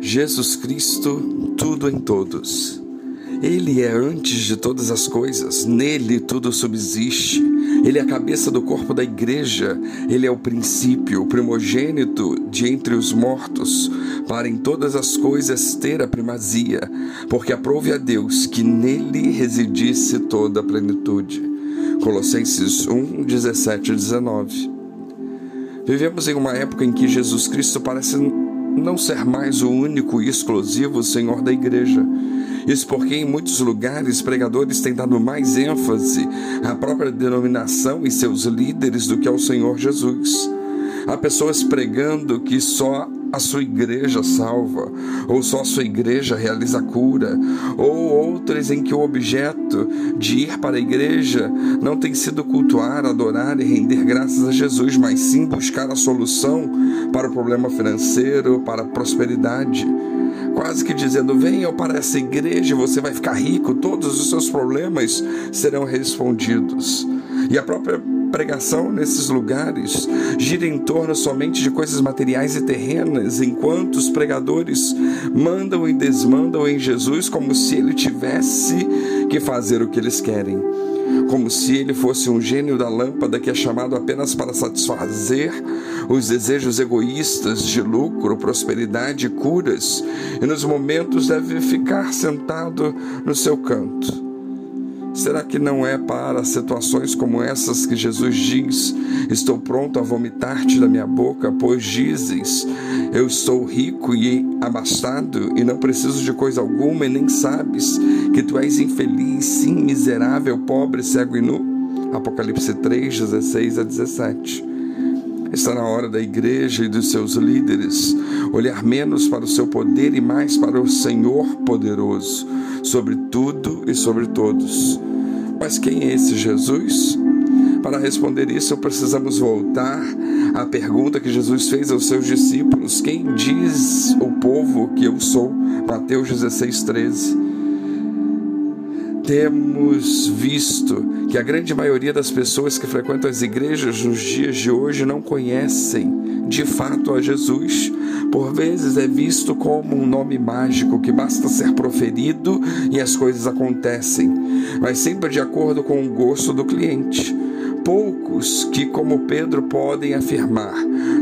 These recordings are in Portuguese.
Jesus Cristo, tudo em todos. Ele é antes de todas as coisas, nele tudo subsiste. Ele é a cabeça do corpo da igreja, ele é o princípio, o primogênito de entre os mortos, para em todas as coisas ter a primazia, porque aprove a Deus que nele residisse toda a plenitude. Colossenses 1, 17 e 19. Vivemos em uma época em que Jesus Cristo parece não ser mais o único e exclusivo Senhor da igreja. Isso porque em muitos lugares pregadores têm dado mais ênfase à própria denominação e seus líderes do que ao Senhor Jesus. Há pessoas pregando que só a sua igreja salva, ou só a sua igreja realiza cura, ou outras em que o objeto de ir para a igreja não tem sido cultuar, adorar e render graças a Jesus, mas sim buscar a solução para o problema financeiro, para a prosperidade. Quase que dizendo: venha para essa igreja você vai ficar rico, todos os seus problemas serão respondidos. E a própria pregação nesses lugares gira em torno somente de coisas materiais e terrenas, enquanto os pregadores mandam e desmandam em Jesus como se ele tivesse que fazer o que eles querem. Como se ele fosse um gênio da lâmpada que é chamado apenas para satisfazer os desejos egoístas de lucro, prosperidade e curas, e nos momentos deve ficar sentado no seu canto Será que não é para situações como essas que Jesus diz: Estou pronto a vomitar-te da minha boca, pois dizes: Eu sou rico e abastado e não preciso de coisa alguma, e nem sabes que tu és infeliz, sim, miserável, pobre, cego e nu? Apocalipse 3, 16 a 17. Está na hora da igreja e dos seus líderes olhar menos para o seu poder e mais para o Senhor poderoso, sobre tudo e sobre todos. Mas quem é esse Jesus? Para responder isso, precisamos voltar à pergunta que Jesus fez aos seus discípulos: Quem diz o povo que eu sou? Mateus 16, 13 temos visto que a grande maioria das pessoas que frequentam as igrejas nos dias de hoje não conhecem de fato a Jesus. Por vezes é visto como um nome mágico que basta ser proferido e as coisas acontecem, mas sempre de acordo com o gosto do cliente poucos que, como Pedro, podem afirmar: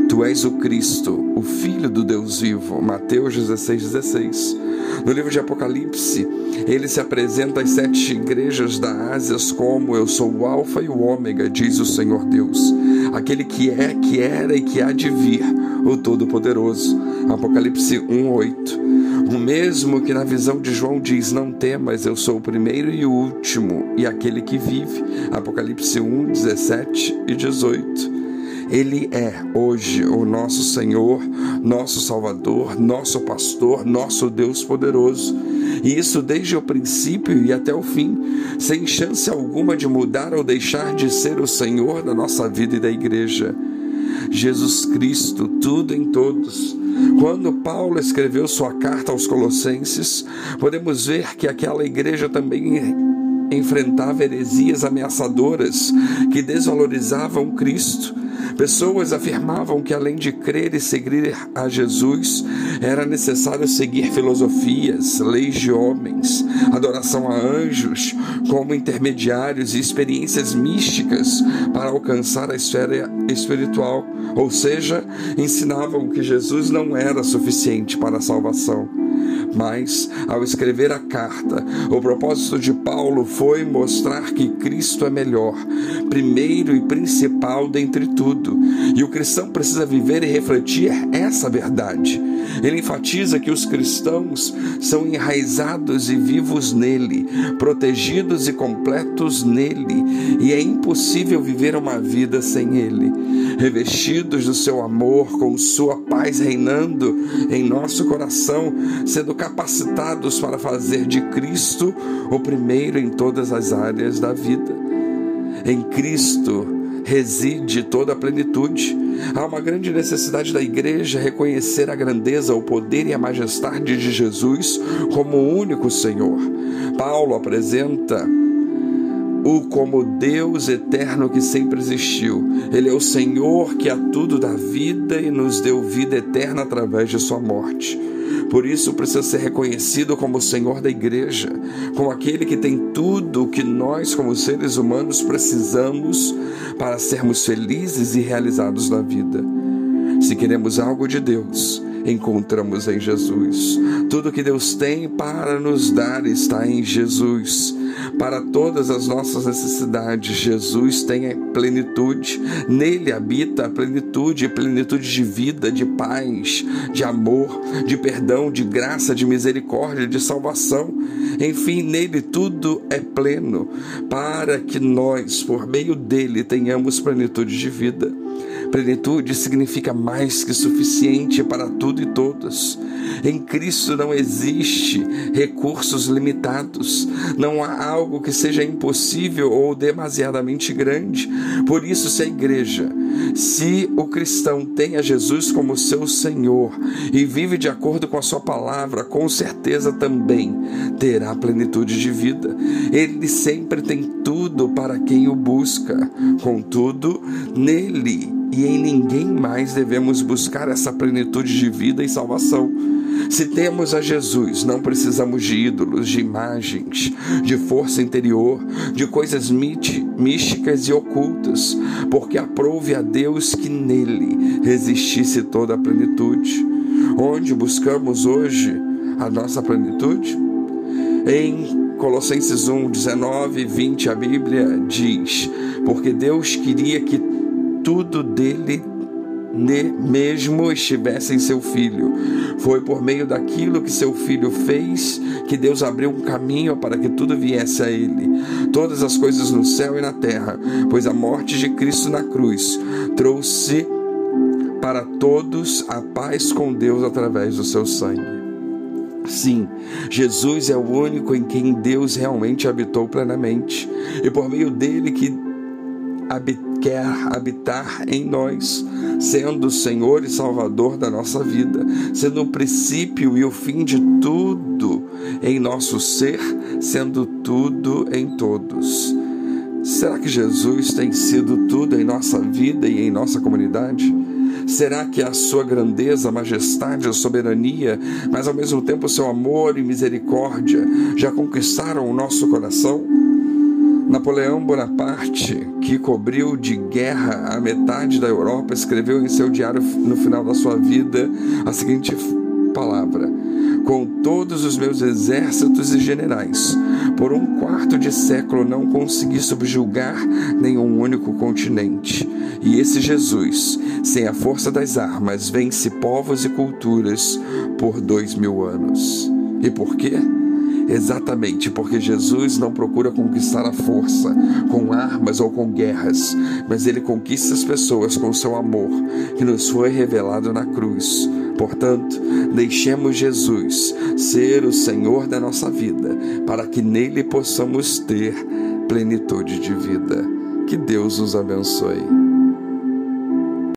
Tu és o Cristo, o Filho do Deus vivo. Mateus 16, 16. No livro de Apocalipse, ele se apresenta às sete igrejas da Ásia como eu sou o Alfa e o Ômega, diz o Senhor Deus, aquele que é, que era e que há de vir, o Todo-Poderoso. Apocalipse 1:8. O mesmo que na visão de João diz: Não temas, eu sou o primeiro e o último, e aquele que vive. Apocalipse 1, 17 e 18. Ele é hoje o nosso Senhor, nosso Salvador, nosso pastor, nosso Deus poderoso. E isso desde o princípio e até o fim, sem chance alguma de mudar ou deixar de ser o Senhor da nossa vida e da igreja. Jesus Cristo, tudo em todos. Quando Paulo escreveu sua carta aos Colossenses, podemos ver que aquela igreja também enfrentava heresias ameaçadoras que desvalorizavam Cristo Pessoas afirmavam que além de crer e seguir a Jesus, era necessário seguir filosofias, leis de homens, adoração a anjos como intermediários e experiências místicas para alcançar a esfera espiritual, ou seja, ensinavam que Jesus não era suficiente para a salvação. Mas, ao escrever a carta, o propósito de Paulo foi mostrar que Cristo é melhor, primeiro e principal dentre tudo, e o cristão precisa viver e refletir essa verdade. Ele enfatiza que os cristãos são enraizados e vivos nele, protegidos e completos nele, e é impossível viver uma vida sem ele. Revestidos do seu amor, com sua paz reinando em nosso coração, sendo capacitados para fazer de Cristo o primeiro em todas as áreas da vida. Em Cristo, reside toda a plenitude. Há uma grande necessidade da igreja reconhecer a grandeza, o poder e a majestade de Jesus como o único Senhor. Paulo apresenta o como Deus eterno que sempre existiu. Ele é o Senhor que a tudo dá vida e nos deu vida eterna através de sua morte. Por isso precisa ser reconhecido como o Senhor da igreja, como aquele que tem tudo o que nós, como seres humanos, precisamos para sermos felizes e realizados na vida. Se queremos algo de Deus, encontramos em Jesus. Tudo que Deus tem para nos dar está em Jesus. Para todas as nossas necessidades, Jesus tem a plenitude. Nele habita a plenitude, plenitude de vida, de paz, de amor, de perdão, de graça, de misericórdia, de salvação. Enfim, nele tudo é pleno, para que nós, por meio dele, tenhamos plenitude de vida. Plenitude significa mais que suficiente para tudo e todos. Em Cristo não existe recursos limitados, não há algo que seja impossível ou demasiadamente grande. Por isso, se a igreja, se o cristão tem a Jesus como seu Senhor e vive de acordo com a sua palavra, com certeza também terá plenitude de vida. Ele sempre tem tudo para quem o busca. Contudo, nele e em ninguém mais devemos buscar essa plenitude de vida e salvação. Se temos a Jesus, não precisamos de ídolos, de imagens, de força interior, de coisas místicas e ocultas, porque aprouve a Deus que nele resistisse toda a plenitude. Onde buscamos hoje a nossa plenitude? Em Colossenses 1, 19 e 20, a Bíblia diz: Porque Deus queria que tudo dele mesmo estivesse em seu filho. Foi por meio daquilo que seu filho fez que Deus abriu um caminho para que tudo viesse a ele. Todas as coisas no céu e na terra, pois a morte de Cristo na cruz trouxe para todos a paz com Deus através do seu sangue. Sim, Jesus é o único em quem Deus realmente habitou plenamente, e por meio dele que quer habitar em nós, sendo o Senhor e Salvador da nossa vida, sendo o princípio e o fim de tudo em nosso ser, sendo tudo em todos. Será que Jesus tem sido tudo em nossa vida e em nossa comunidade? Será que a sua grandeza, majestade, soberania, mas ao mesmo tempo seu amor e misericórdia já conquistaram o nosso coração? Napoleão Bonaparte, que cobriu de guerra a metade da Europa, escreveu em seu diário no final da sua vida a seguinte palavra: Com todos os meus exércitos e generais, por um quarto de século não consegui subjugar nenhum único continente. E esse Jesus, sem a força das armas, vence povos e culturas por dois mil anos. E por quê? Exatamente porque Jesus não procura conquistar a força com armas ou com guerras, mas ele conquista as pessoas com seu amor, que nos foi revelado na cruz. Portanto, deixemos Jesus ser o Senhor da nossa vida, para que nele possamos ter plenitude de vida. Que Deus os abençoe.